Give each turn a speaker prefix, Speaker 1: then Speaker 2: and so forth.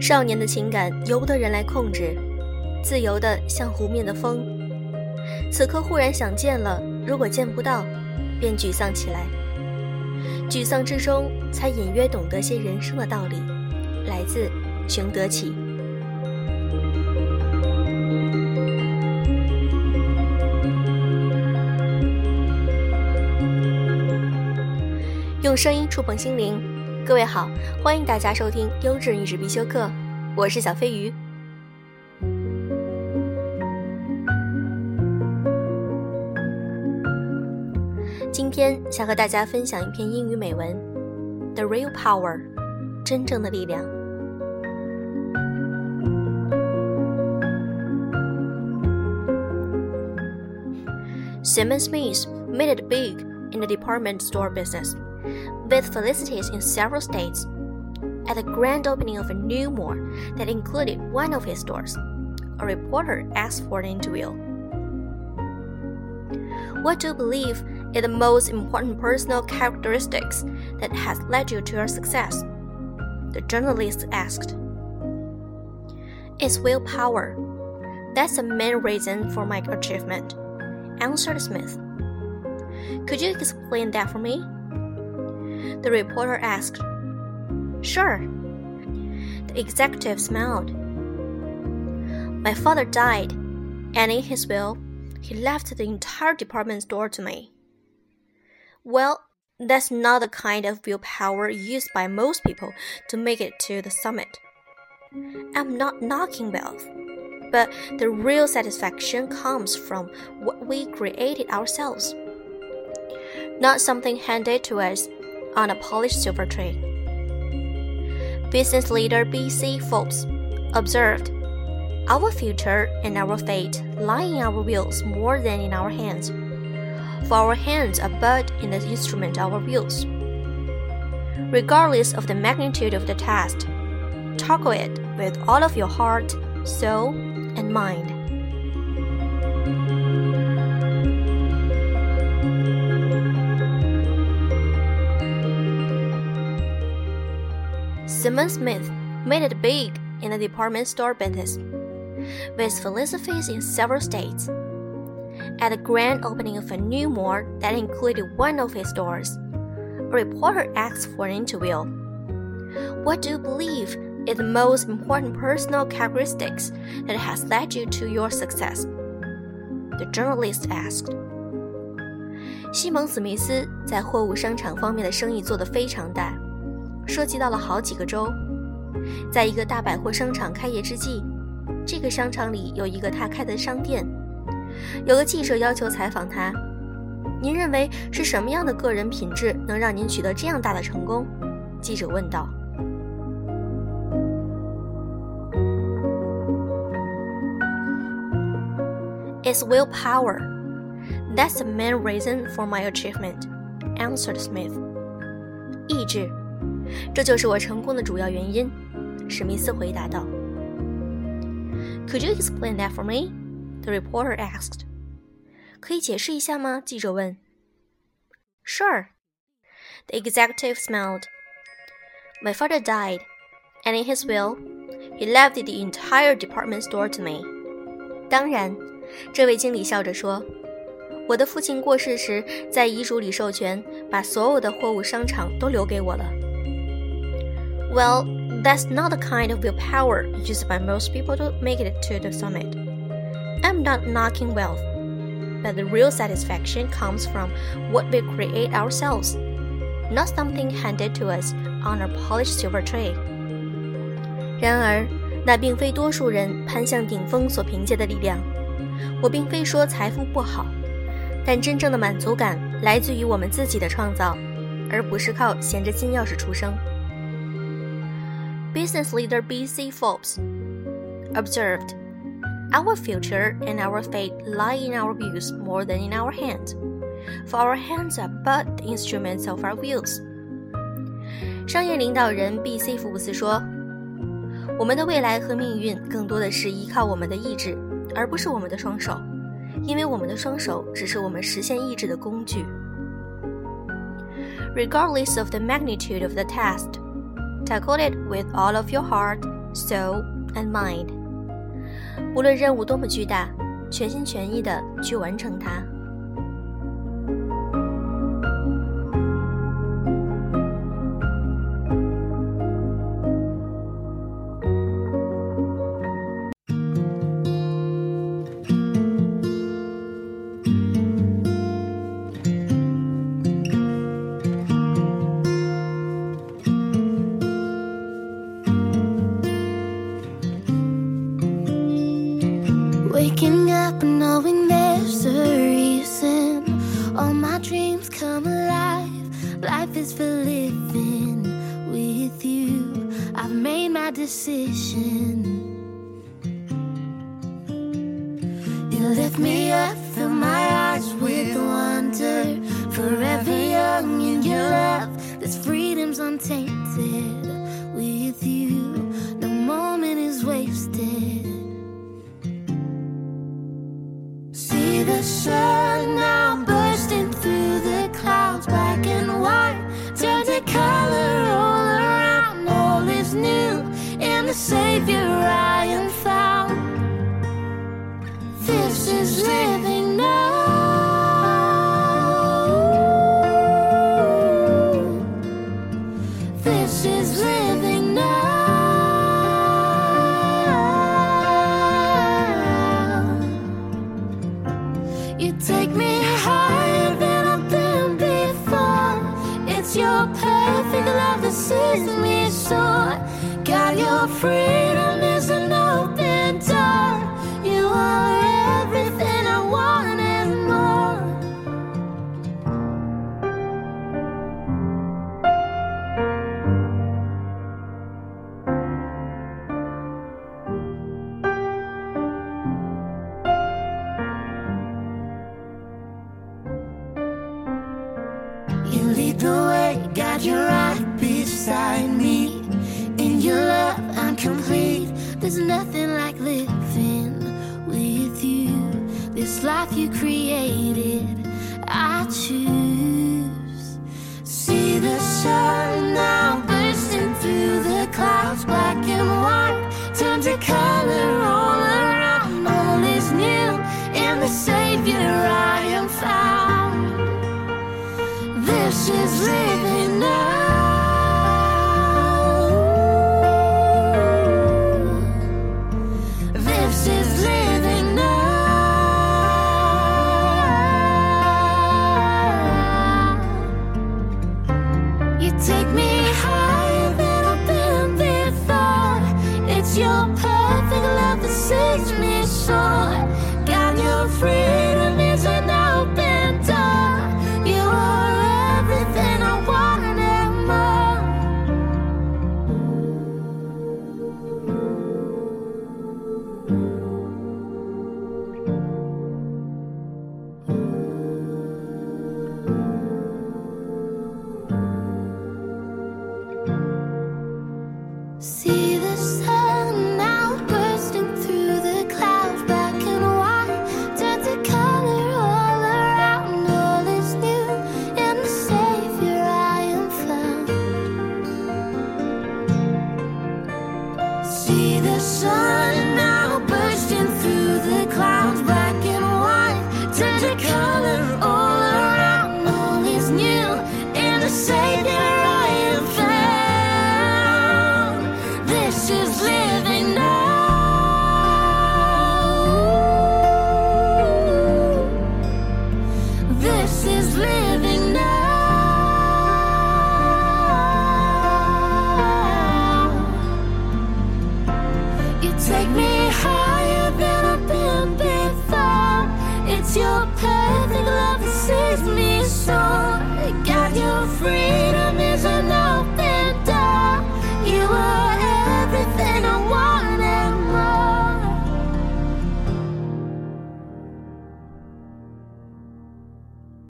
Speaker 1: 少年的情感由不得人来控制，自由的像湖面的风。此刻忽然想见了，如果见不到，便沮丧起来。沮丧之中，才隐约懂得些人生的道理。来自熊德启。用声音触碰心灵。各位好，欢迎大家收听优质女士必修课，我是小飞鱼。今天想和大家分享一篇英语美文，《The Real Power》，真正的力量。Simon Smith made it big in the department store business. With felicities in several states. At the grand opening of a new mall that included one of his stores, a reporter asked for an interview. What do you believe is the most important personal characteristics that has led you to your success? The journalist asked. It's willpower. That's the main reason for my achievement, answered Smith. Could you explain that for me? The reporter asked. Sure. The executive smiled. My father died, and in his will, he left the entire department store to me. Well, that's not the kind of willpower used by most people to make it to the summit. I'm not knocking wealth, but the real satisfaction comes from what we created ourselves. Not something handed to us on a polished silver tray. Business leader B.C. Forbes observed, Our future and our fate lie in our wills more than in our hands. For our hands are but in the instrument of our wills. Regardless of the magnitude of the task, tackle it with all of your heart, soul, and mind. Simon Smith made it big in the department store business, with philosophies in several states. At the grand opening of a new mall that included one of his stores, a reporter asked for an interview. What do you believe is the most important personal characteristics that has led you to your success? The journalist asked. 西蒙·史密斯在货物商场方面的生意做得非常大。 涉及到了好几个州。在一个大百货商场开业之际，这个商场里有一个他开的商店。有个记者要求采访他：“您认为是什么样的个人品质能让您取得这样大的成功？”记者问道。It's willpower. That's the main reason for my achievement, answered Smith. 意志。这就是我成功的主要原因，史密斯回答道。Could you explain that for me? The reporter asked. 可以解释一下吗？记者问。Sure. The executive smiled. My father died, and in his will, he left the entire department store to me. 当然，这位经理笑着说，我的父亲过世时，在遗嘱里授权，把所有的货物商场都留给我了。well, that's not the kind of willpower used by most people to make it to the summit. I'm not knocking wealth, but the real satisfaction comes from what we create ourselves, not something handed to us on a polished silver tray. 然而，那并非多数人攀向顶峰所凭借的力量。我并非说财富不好，但真正的满足感来自于我们自己的创造，而不是靠衔着金钥匙出生。 business leader B.C. Forbes, observed Our future and our fate lie in our views more than in our hands, for our hands are but the instruments of our views. 商业领导人 B.C. 福布斯说：“我们的未来和命运更多的是依靠我们的意志，而不是我们的双手，因为我们的双手只是我们实现意志的工具。” Regardless of the magnitude of the test, tackle it with all of your heart soul and mind 无论任务多么巨大全心全意的去完成它
Speaker 2: is for living with you. I've made my decision. You lift me up, fill my eyes with wonder. Forever young in your love, this freedom's untainted with you. No moment is wasted. See the sun. Savior. You lead the way, got your right beside me. In your love, I'm complete. There's nothing like living with you. This life you created, I choose. See the sun now. free.